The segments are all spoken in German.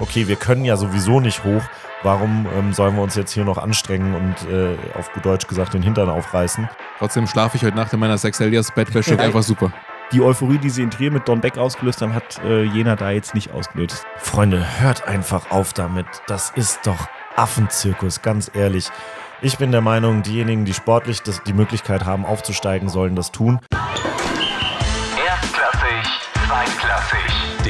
okay, wir können ja sowieso nicht hoch, warum ähm, sollen wir uns jetzt hier noch anstrengen und äh, auf gut Deutsch gesagt den Hintern aufreißen? Trotzdem schlafe ich heute Nacht in meiner Sexelias Bettwäsche einfach super. Die Euphorie, die sie in Trier mit Don Beck ausgelöst haben, hat äh, Jena da jetzt nicht ausgelöst. Freunde, hört einfach auf damit. Das ist doch Affenzirkus, ganz ehrlich. Ich bin der Meinung, diejenigen, die sportlich das, die Möglichkeit haben, aufzusteigen, sollen das tun.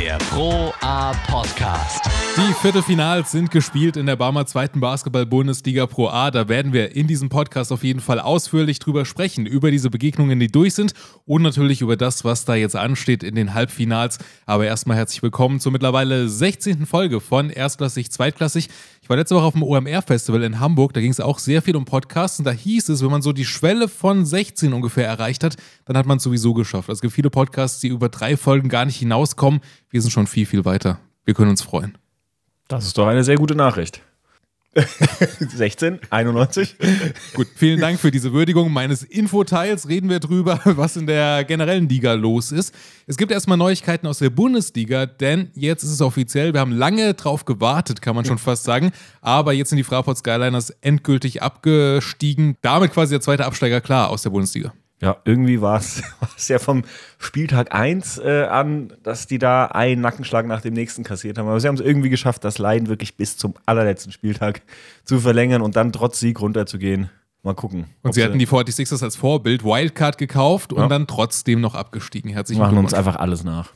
Der Pro A Podcast. Die Viertelfinals sind gespielt in der Barmer zweiten Basketball-Bundesliga Pro A. Da werden wir in diesem Podcast auf jeden Fall ausführlich drüber sprechen, über diese Begegnungen, die durch sind und natürlich über das, was da jetzt ansteht in den Halbfinals. Aber erstmal herzlich willkommen zur mittlerweile 16. Folge von Erstklassig, Zweitklassig. Ich war letzte Woche auf dem OMR-Festival in Hamburg, da ging es auch sehr viel um Podcasts und da hieß es, wenn man so die Schwelle von 16 ungefähr erreicht hat, dann hat man es sowieso geschafft. Es gibt viele Podcasts, die über drei Folgen gar nicht hinauskommen. Wir sind schon viel, viel weiter. Wir können uns freuen. Das ist doch eine sehr gute Nachricht. 16, 91. Gut, vielen Dank für diese Würdigung meines Infoteils. Reden wir drüber, was in der generellen Liga los ist. Es gibt erstmal Neuigkeiten aus der Bundesliga, denn jetzt ist es offiziell. Wir haben lange drauf gewartet, kann man schon fast sagen. Aber jetzt sind die Fraport Skyliners endgültig abgestiegen. Damit quasi der zweite Absteiger klar aus der Bundesliga. Ja, irgendwie war es ja vom Spieltag 1 äh, an, dass die da einen Nackenschlag nach dem nächsten kassiert haben. Aber sie haben es irgendwie geschafft, das Leiden wirklich bis zum allerletzten Spieltag zu verlängern und dann trotz Sieg runterzugehen. Mal gucken. Und sie hatten die 46ers als Vorbild Wildcard gekauft und Ja. dann trotzdem noch abgestiegen. Herzlichen machen uns Glückwunsch. einfach alles nach.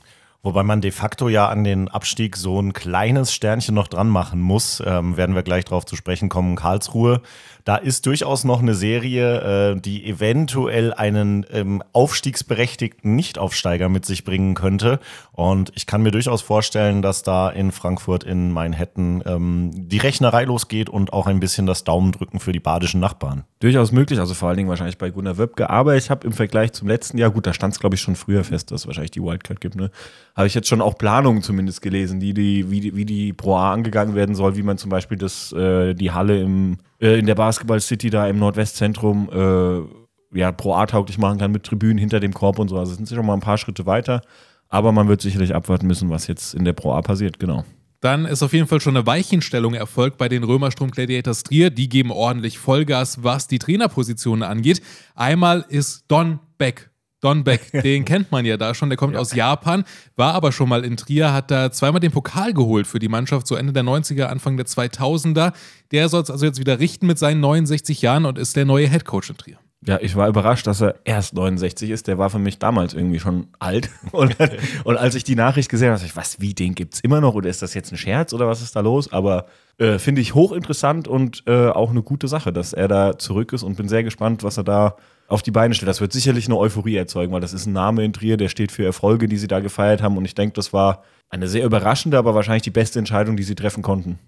Wobei man de facto ja an den Abstieg so ein kleines Sternchen noch dran machen muss. Ähm, werden wir gleich drauf zu sprechen kommen. Karlsruhe. Da ist durchaus noch eine Serie, äh, die eventuell einen ähm, aufstiegsberechtigten Nichtaufsteiger mit sich bringen könnte. Und ich kann mir durchaus vorstellen, dass da in Frankfurt, in Manhattan ähm, die Rechnerei losgeht und auch ein bisschen das Daumendrücken für die badischen Nachbarn. Durchaus möglich, also vor allen Dingen wahrscheinlich bei Gunnar Wöbke. Aber ich habe im Vergleich zum letzten Jahr, gut, da stand es glaube ich schon früher fest, dass es wahrscheinlich die Wildcard gibt, ne? Habe ich jetzt schon auch Planungen zumindest gelesen, die, die, wie, die, wie die Pro A angegangen werden soll, wie man zum Beispiel das, äh, die Halle im, äh, in der Basketball City da im Nordwestzentrum äh, ja, Pro A tauglich machen kann mit Tribünen hinter dem Korb und so. Also sind sie schon mal ein paar Schritte weiter. Aber man wird sicherlich abwarten müssen, was jetzt in der Pro A passiert, genau. Dann ist auf jeden Fall schon eine Weichenstellung erfolgt bei den Römerstrom Gladiators Trier. Die geben ordentlich Vollgas, was die Trainerpositionen angeht. Einmal ist Don Beck. Don Beck, den kennt man ja da schon, der kommt aus Japan, war aber schon mal in Trier, hat da zweimal den Pokal geholt für die Mannschaft, so Ende der 90er, Anfang der 2000er. Der soll es also jetzt wieder richten mit seinen 69 Jahren und ist der neue Headcoach in Trier. Ja, ich war überrascht, dass er erst 69 ist. Der war für mich damals irgendwie schon alt. Und, und als ich die Nachricht gesehen habe, dachte ich, was, wie, den gibt's immer noch? Oder ist das jetzt ein Scherz oder was ist da los? Aber äh, finde ich hochinteressant und äh, auch eine gute Sache, dass er da zurück ist und bin sehr gespannt, was er da auf die Beine stellt. Das wird sicherlich eine Euphorie erzeugen, weil das ist ein Name in Trier, der steht für Erfolge, die sie da gefeiert haben. Und ich denke, das war eine sehr überraschende, aber wahrscheinlich die beste Entscheidung, die sie treffen konnten.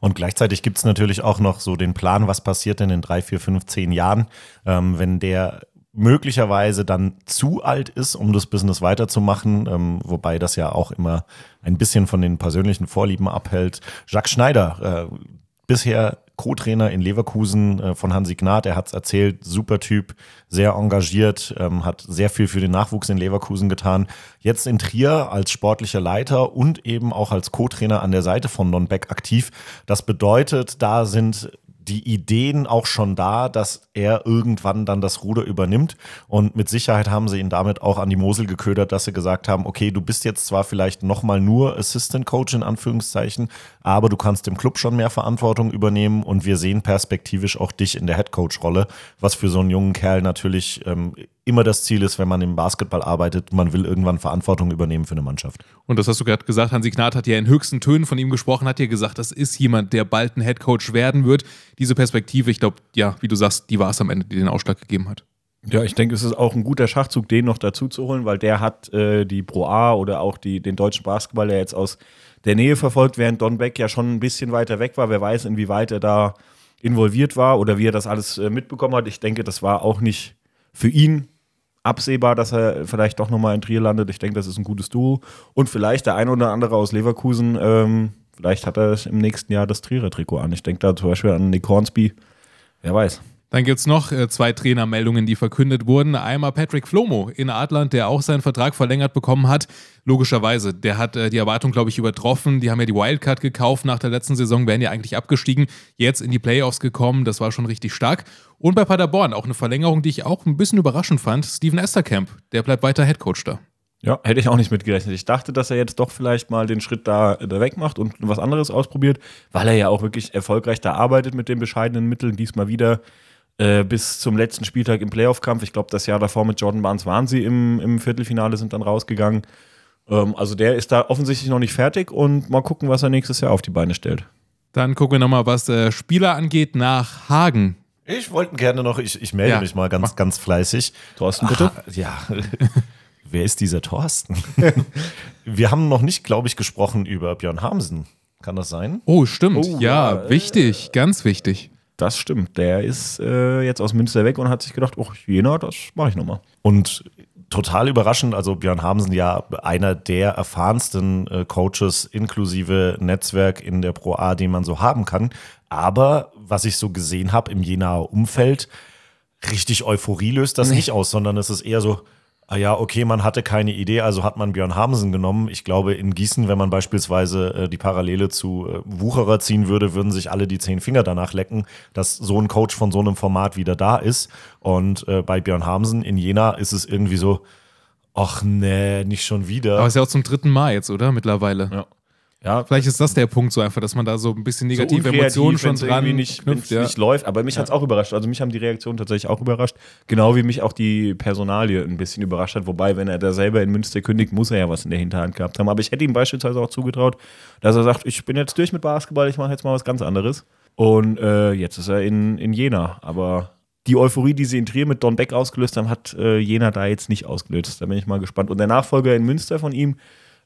Und gleichzeitig gibt es natürlich auch noch so den Plan, was passiert denn in drei, vier, fünf, zehn Jahren, ähm, wenn der möglicherweise dann zu alt ist, um das Business weiterzumachen, ähm, wobei das ja auch immer ein bisschen von den persönlichen Vorlieben abhält. Jacques Schneider, äh, bisher Co-Trainer in Leverkusen äh, von Hansi Gnad, er hat es erzählt, super Typ, sehr engagiert, ähm, hat sehr viel für den Nachwuchs in Leverkusen getan. Jetzt in Trier als sportlicher Leiter und eben auch als Co-Trainer an der Seite von Don Beck aktiv. Das bedeutet, da sind die Ideen auch schon da, dass er irgendwann dann das Ruder übernimmt. Und mit Sicherheit haben sie ihn damit auch an die Mosel geködert, dass sie gesagt haben, okay, du bist jetzt zwar vielleicht nochmal nur Assistant Coach in Anführungszeichen, aber du kannst im Club schon mehr Verantwortung übernehmen und wir sehen perspektivisch auch dich in der Head Coach Rolle, was für so einen jungen Kerl natürlich ähm, immer das Ziel ist, wenn man im Basketball arbeitet, man will irgendwann Verantwortung übernehmen für eine Mannschaft. Und das hast du gerade gesagt, Hansi Gnad hat ja in höchsten Tönen von ihm gesprochen, hat ja gesagt, das ist jemand, der bald ein Headcoach werden wird. Diese Perspektive, ich glaube, ja, wie du sagst, die war es am Ende, die den Ausschlag gegeben hat. Ja, ich denke, es ist auch ein guter Schachzug, den noch dazu zu holen, weil der hat äh, die Pro A oder auch die, den deutschen Basketball, der jetzt aus der Nähe verfolgt, während Don Beck ja schon ein bisschen weiter weg war. Wer weiß, inwieweit er da involviert war oder wie er das alles äh, mitbekommen hat. Ich denke, das war auch nicht für ihn absehbar, dass er vielleicht doch nochmal in Trier landet. Ich denke, das ist ein gutes Duo. Und vielleicht der eine oder andere aus Leverkusen, ähm, vielleicht hat er im nächsten Jahr das Trierer Trikot an. Ich denke da zum Beispiel an Nick Hornsby. Wer weiß. Dann gibt es noch äh, zwei Trainermeldungen, die verkündet wurden. Einmal Patrick Flomo in Adland, der auch seinen Vertrag verlängert bekommen hat. Logischerweise, der hat äh, die Erwartung, glaube ich, übertroffen. Die haben ja die Wildcard gekauft nach der letzten Saison, wären ja eigentlich abgestiegen, jetzt in die Playoffs gekommen. Das war schon richtig stark. Und bei Paderborn auch eine Verlängerung, die ich auch ein bisschen überraschend fand. Steven Esterkamp, der bleibt weiter Headcoach da. Ja, hätte ich auch nicht mitgerechnet. Ich dachte, dass er jetzt doch vielleicht mal den Schritt da, da weg macht und was anderes ausprobiert, weil er ja auch wirklich erfolgreich da arbeitet mit den bescheidenen Mitteln. Diesmal wieder äh, bis zum letzten Spieltag im Playoff-Kampf. Ich glaube, das Jahr davor mit Jordan Barnes waren sie im, im Viertelfinale, sind dann rausgegangen. Ähm, also der ist da offensichtlich noch nicht fertig und mal gucken, was er nächstes Jahr auf die Beine stellt. Dann gucken wir nochmal, was äh, Spieler angeht, nach Hagen. Ich wollte gerne noch, ich, ich melde Ja. mich mal ganz, ganz fleißig. Thorsten, bitte. Ah, ja. Wer ist dieser Thorsten? Wir haben noch nicht, glaube ich, gesprochen über Björn Hamsen. Kann das sein? Oh, stimmt. Oh, ja, ja, äh, wichtig, ganz wichtig. Das stimmt. Der ist äh, jetzt aus Münster weg und hat sich gedacht, oh, Jena, das mache ich nochmal. Und total überraschend, also Björn Hamsen ja einer der erfahrensten äh, Coaches inklusive Netzwerk in der Pro A, den man so haben kann. Aber was ich so gesehen habe im Jenaer Umfeld, richtig Euphorie löst das nicht aus, sondern es ist eher so, ah ja, okay, man hatte keine Idee, also hat man Björn Hamsen genommen. Ich glaube, in Gießen, wenn man beispielsweise äh, die Parallele zu äh, Wucherer ziehen würde, würden sich alle die zehn Finger danach lecken, dass so ein Coach von so einem Format wieder da ist. Und äh, bei Björn Hamsen in Jena ist es irgendwie so, ach nee, nicht schon wieder. Aber ist ja auch zum dritten Mal jetzt, oder? Mittlerweile. Ja. Ja, Vielleicht ist das der Punkt so einfach, dass man da so ein bisschen negative unkreativ, Emotionen schon dran nicht, knüpft. Ja. nicht läuft. Aber mich hat es auch überrascht. Also mich haben die Reaktionen tatsächlich auch überrascht. Genau wie mich auch die Personalie ein bisschen überrascht hat. Wobei, wenn er da selber in Münster kündigt, muss er ja was in der Hinterhand gehabt haben. Aber ich hätte ihm beispielsweise auch zugetraut, dass er sagt, ich bin jetzt durch mit Basketball, ich mache jetzt mal was ganz anderes. Und äh, jetzt ist er in, in Jena. Aber die Euphorie, die sie in Trier mit Don Beck ausgelöst haben, hat äh, Jena da jetzt nicht ausgelöst. Da bin ich mal gespannt. Und der Nachfolger in Münster von ihm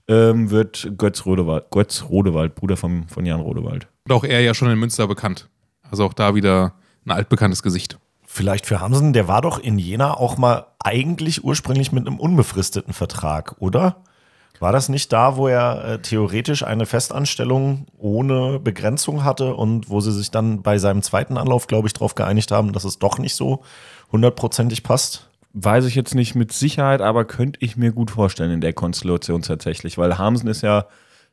ähm, wird Götz Rodewald, Götz Rodewald, Bruder vom, von Jan Rodewald. Und auch er ja schon in Münster bekannt. Also auch da wieder ein altbekanntes Gesicht. Vielleicht für Hamsen, der war doch in Jena auch mal eigentlich ursprünglich mit einem unbefristeten Vertrag, oder? War das nicht da, wo er äh, theoretisch eine Festanstellung ohne Begrenzung hatte und wo sie sich dann bei seinem zweiten Anlauf, glaube ich, darauf geeinigt haben, dass es doch nicht so hundertprozentig passt? Weiß ich jetzt nicht mit Sicherheit, aber könnte ich mir gut vorstellen in der Konstellation tatsächlich, weil Hamsen ist ja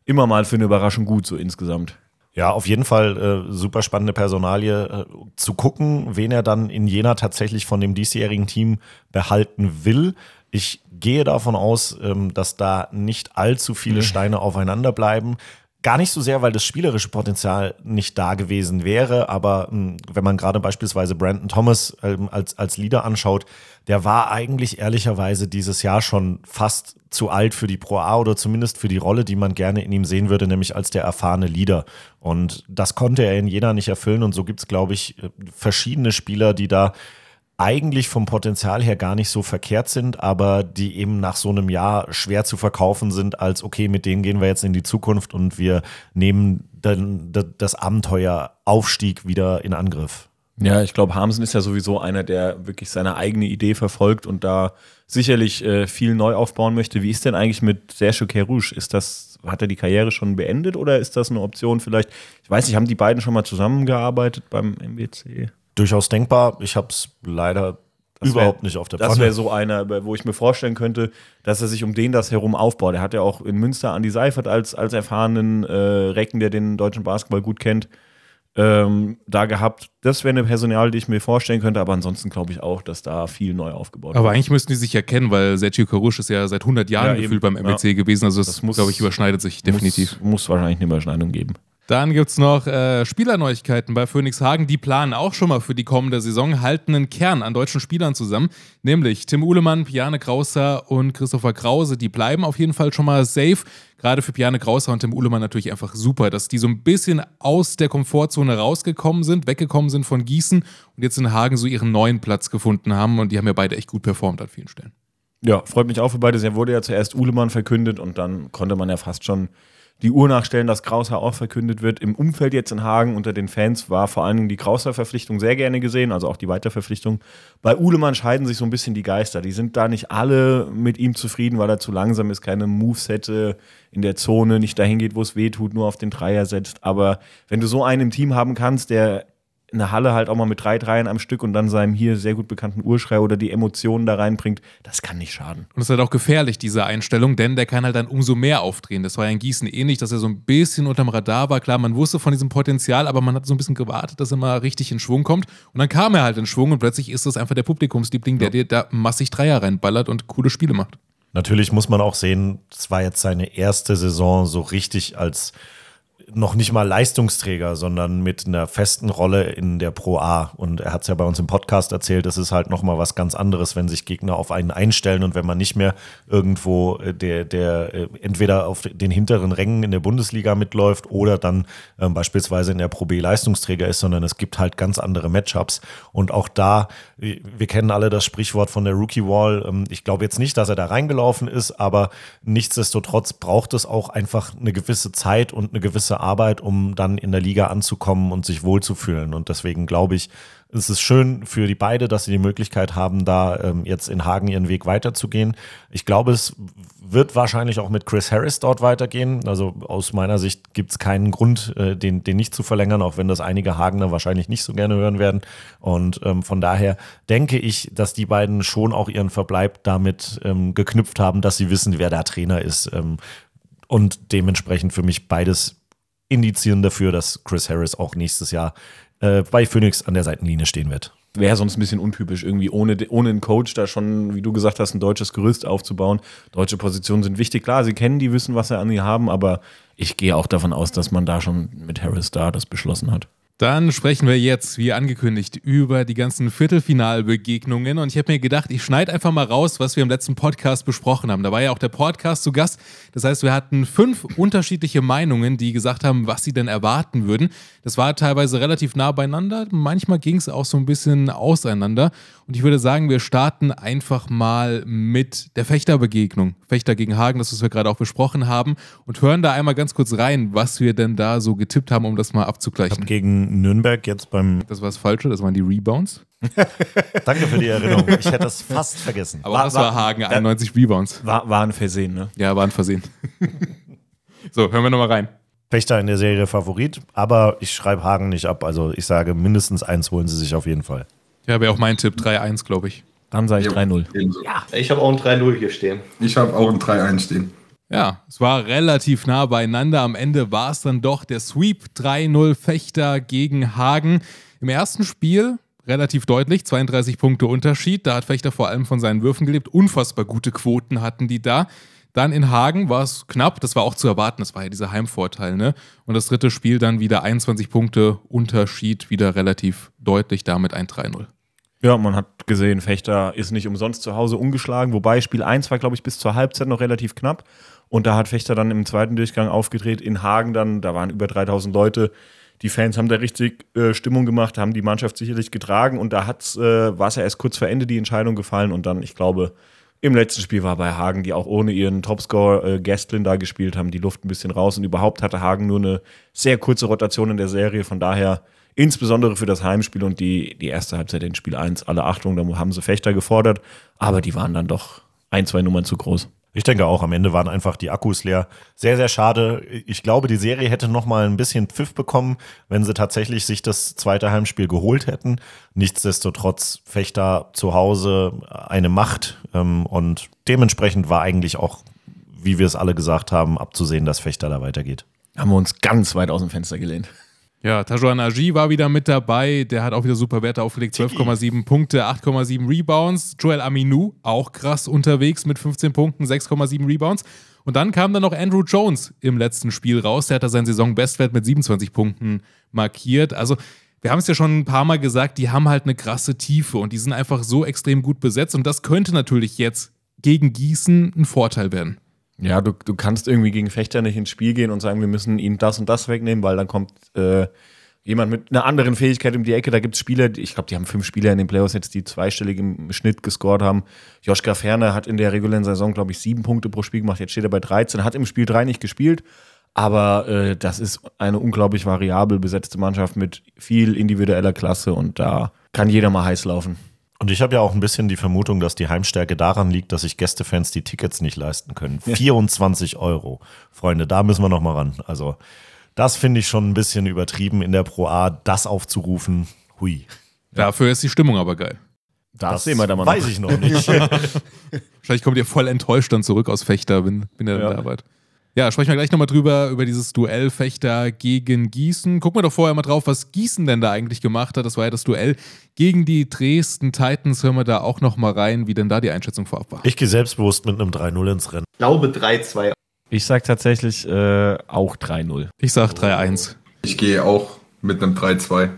immer mal für eine Überraschung gut, so insgesamt. Ja, auf jeden Fall äh, super spannende Personalie. Äh, zu gucken, wen er dann in Jena tatsächlich von dem diesjährigen Team behalten will. Ich gehe davon aus, ähm, dass da nicht allzu viele Steine aufeinander bleiben. Gar nicht so sehr, weil das spielerische Potenzial nicht da gewesen wäre, aber mh, wenn man gerade beispielsweise Brandon Thomas ähm, als, als Leader anschaut, der war eigentlich ehrlicherweise dieses Jahr schon fast zu alt für die Pro A oder zumindest für die Rolle, die man gerne in ihm sehen würde, nämlich als der erfahrene Leader. Und das konnte er in Jena nicht erfüllen und so gibt es, glaube ich, äh, verschiedene Spieler, die da eigentlich vom Potenzial her gar nicht so verkehrt sind, aber die eben nach so einem Jahr schwer zu verkaufen sind, als okay, mit denen gehen wir jetzt in die Zukunft und wir nehmen dann das Abenteuer Aufstieg wieder in Angriff. Ja, ich glaube, Hamsen ist ja sowieso einer, der wirklich seine eigene Idee verfolgt und da sicherlich äh, viel neu aufbauen möchte. Wie ist denn eigentlich mit Sergio Kerouche? Ist das, hat er die Karriere schon beendet oder ist das eine Option vielleicht? Ich weiß nicht, haben die beiden schon mal zusammengearbeitet beim MBC? Durchaus denkbar. Ich habe es leider Das überhaupt wär- nicht auf der Das Pfanne. wäre so einer, wo ich mir vorstellen könnte, dass er sich um den das herum aufbaut. Er hat ja auch in Münster Andi Seifert als, als erfahrenen äh, Recken, der den deutschen Basketball gut kennt, ähm, da gehabt. Das wäre eine Personal, die ich mir vorstellen könnte, aber ansonsten glaube ich auch, dass da viel neu aufgebaut Aber wird. eigentlich müssten die sich ja kennen, weil Sergio Carusch ist ja seit 100 Jahren Ja, gefühlt beim MBC gewesen. Also das, Das muss- glaube ich, überschneidet sich definitiv. Muss, muss wahrscheinlich eine Überschneidung geben. Dann gibt es noch äh, Spielerneuigkeiten bei Phoenix Hagen. Die planen auch schon mal für die kommende Saison, halten einen Kern an deutschen Spielern zusammen. Nämlich Tim Uhlemann, Piane Krauser und Christopher Krause. Die bleiben auf jeden Fall schon mal safe. Gerade für Piane Krauser und Tim Uhlemann natürlich einfach super, dass die so ein bisschen aus der Komfortzone rausgekommen sind, weggekommen sind von Gießen und jetzt in Hagen so ihren neuen Platz gefunden haben. Und die haben ja beide echt gut performt an vielen Stellen. Ja, freut mich auch für beide. Er wurde ja zuerst Uhlemann verkündet und dann konnte man ja fast schon die Uhr nachstellen, dass Krauser auch verkündet wird. Im Umfeld jetzt in Hagen unter den Fans war vor allen Dingen die Krauser-Verpflichtung sehr gerne gesehen, also auch die Weiterverpflichtung. Bei Uhlemann scheiden sich so ein bisschen die Geister. Die sind da nicht alle mit ihm zufrieden, weil er zu langsam ist, keine Moves hätte in der Zone, nicht dahin geht, wo es weh tut, nur auf den Dreier setzt. Aber wenn du so einen im Team haben kannst, der eine Halle halt auch mal mit drei Dreien am Stück und dann seinem hier sehr gut bekannten Urschrei oder die Emotionen da reinbringt, das kann nicht schaden. Und es ist halt auch gefährlich, diese Einstellung, denn der kann halt dann umso mehr aufdrehen. Das war ja in Gießen ähnlich, dass er so ein bisschen unterm Radar war. Klar, man wusste von diesem Potenzial, aber man hat so ein bisschen gewartet, dass er mal richtig in Schwung kommt. Und dann kam er halt in Schwung und plötzlich ist das einfach der Publikumsliebling, der dir da massig Dreier reinballert und coole Spiele macht. Natürlich muss man auch sehen, es war jetzt seine erste Saison so richtig als noch nicht mal Leistungsträger, sondern mit einer festen Rolle in der Pro A. Und er hat es ja bei uns im Podcast erzählt, es ist halt nochmal was ganz anderes, wenn sich Gegner auf einen einstellen und wenn man nicht mehr irgendwo äh, der, der äh, entweder auf den hinteren Rängen in der Bundesliga mitläuft oder dann äh, beispielsweise in der Pro B Leistungsträger ist, sondern es gibt halt ganz andere Matchups. Und auch da, wir kennen alle das Sprichwort von der Rookie Wall. Ähm, ich glaube jetzt nicht, dass er da reingelaufen ist, aber nichtsdestotrotz braucht es auch einfach eine gewisse Zeit und eine gewisse Arbeit, um dann in der Liga anzukommen und sich wohlzufühlen. Und deswegen glaube ich, es ist schön für die beide, dass sie die Möglichkeit haben, da ähm, jetzt in Hagen ihren Weg weiterzugehen. Ich glaube, es wird wahrscheinlich auch mit Chris Harris dort weitergehen. Also aus meiner Sicht gibt es keinen Grund, äh, den, den nicht zu verlängern, auch wenn das einige Hagener wahrscheinlich nicht so gerne hören werden. Und ähm, von daher denke ich, dass die beiden schon auch ihren Verbleib damit ähm, geknüpft haben, dass sie wissen, wer der Trainer ist. Ähm, und dementsprechend für mich beides indizieren dafür, dass Chris Harris auch nächstes Jahr äh, bei Phoenix an der Seitenlinie stehen wird. Wäre sonst ein bisschen untypisch, irgendwie ohne, ohne einen Coach da schon, wie du gesagt hast, ein deutsches Gerüst aufzubauen. Deutsche Positionen sind wichtig. Klar, sie kennen die, wissen, was sie an ihr haben, aber ich gehe auch davon aus, dass man da schon mit Harris da das beschlossen hat. Dann sprechen wir jetzt, wie angekündigt, über die ganzen Viertelfinalbegegnungen. Und ich habe mir gedacht, ich schneide einfach mal raus, was wir im letzten Podcast besprochen haben. Da war ja auch der Podcast zu Gast. Das heißt, wir hatten fünf unterschiedliche Meinungen, die gesagt haben, was sie denn erwarten würden. Das war teilweise relativ nah beieinander. Manchmal ging es auch so ein bisschen auseinander. Und ich würde sagen, wir starten einfach mal mit der Fechterbegegnung. Fechter gegen Hagen, das, was wir gerade auch besprochen haben. Und hören da einmal ganz kurz rein, was wir denn da so getippt haben, um das mal abzugleichen. Gegen Nürnberg jetzt beim. Das war das Falsche, das waren die Rebounds. Danke für die Erinnerung. Ich hätte das fast vergessen. Aber war, das war, war Hagen, 91 Rebounds. War, war ein Versehen, ne? Ja, war ein Versehen. so, hören wir nochmal rein. Fechter in der Serie Favorit, aber ich schreibe Hagen nicht ab. Also ich sage, mindestens eins holen sie sich auf jeden Fall. Ja, wäre auch mein Tipp, 3-1, glaube ich. Dann sage ich 3-0. Ja, ich habe auch ein 3-0 hier stehen. Ich habe auch ein 3-1 stehen. Ja, es war relativ nah beieinander. Am Ende war es dann doch der Sweep 3-0 Fechter gegen Hagen. Im ersten Spiel relativ deutlich, 32 Punkte Unterschied. Da hat Fechter vor allem von seinen Würfen gelebt. Unfassbar gute Quoten hatten die da. Dann in Hagen war es knapp, das war auch zu erwarten, das war ja dieser Heimvorteil, ne? Und das dritte Spiel dann wieder 21 Punkte Unterschied, wieder relativ deutlich, damit ein 3-0. Ja, man hat gesehen, Fechter ist nicht umsonst zu Hause ungeschlagen, wobei Spiel 1 war, glaube ich, bis zur Halbzeit noch relativ knapp. Und da hat Fechter dann im zweiten Durchgang aufgedreht. In Hagen dann, da waren über 3000 Leute. Die Fans haben da richtig äh, Stimmung gemacht, haben die Mannschaft sicherlich getragen. Und da äh, war es ja erst kurz vor Ende die Entscheidung gefallen. Und dann, ich glaube, im letzten Spiel war bei Hagen, die auch ohne ihren Topscorer äh, Gastlin da gespielt haben, die Luft ein bisschen raus. Und überhaupt hatte Hagen nur eine sehr kurze Rotation in der Serie. Von daher insbesondere für das Heimspiel und die, die erste Halbzeit in Spiel 1, alle Achtung, da haben sie Fechter gefordert. Aber die waren dann doch ein, zwei Nummern zu groß. Ich denke auch, am Ende waren einfach die Akkus leer. Sehr, sehr schade. Ich glaube, die Serie hätte noch mal ein bisschen Pfiff bekommen, wenn sie tatsächlich sich das zweite Heimspiel geholt hätten. Nichtsdestotrotz Fechter zu Hause eine Macht ähm, und dementsprechend war eigentlich auch, wie wir es alle gesagt haben, abzusehen, dass Fechter da weitergeht. Haben wir uns ganz weit aus dem Fenster gelehnt. Ja, Tajuan Agi war wieder mit dabei. Der hat auch wieder super Werte aufgelegt. 12,7 Punkte, 8,7 Rebounds. Joel Aminu, auch krass unterwegs mit 15 Punkten, 6,7 Rebounds. Und dann kam dann noch Andrew Jones im letzten Spiel raus. Der hat da seinen Saisonbestwert mit 27 Punkten markiert. Also, wir haben es ja schon ein paar Mal gesagt, die haben halt eine krasse Tiefe und die sind einfach so extrem gut besetzt. Und das könnte natürlich jetzt gegen Gießen ein Vorteil werden. Ja, du, du kannst irgendwie gegen Fechter nicht ins Spiel gehen und sagen, wir müssen ihnen das und das wegnehmen, weil dann kommt äh, jemand mit einer anderen Fähigkeit um die Ecke. Da gibt es Spieler, ich glaube, die haben fünf Spieler in den Playoffs jetzt, die zweistellig im Schnitt gescored haben. Joschka Ferner hat in der regulären Saison, glaube ich, sieben Punkte pro Spiel gemacht. Jetzt steht er bei 13, hat im Spiel drei nicht gespielt. Aber äh, das ist eine unglaublich variabel besetzte Mannschaft mit viel individueller Klasse und da kann jeder mal heiß laufen. Und ich habe ja auch ein bisschen die Vermutung, dass die Heimstärke daran liegt, dass sich Gästefans die Tickets nicht leisten können. Ja. 24 Euro. Freunde, da müssen wir noch mal ran. Also das finde ich schon ein bisschen übertrieben in der Pro A, das aufzurufen. Hui. Dafür ist die Stimmung aber geil. Das, sehen wir dann mal Weiß noch. ich noch nicht. Wahrscheinlich kommt ihr voll enttäuscht dann zurück aus Fechter, wenn, wenn ihr Ja. dann da wart. Ja, sprechen wir gleich nochmal drüber, über dieses Duell Fechter gegen Gießen. Gucken wir doch vorher mal drauf, was Gießen denn da eigentlich gemacht hat. Das war ja das Duell gegen die Dresden Titans. Hören wir da auch nochmal rein, wie denn da die Einschätzung vorab war. ich gehe selbstbewusst mit einem 3-0 ins Rennen. Ich glaube 3-2. Ich sag tatsächlich äh, auch 3-0. Ich sag 3-1. Ich gehe auch mit einem 3-2.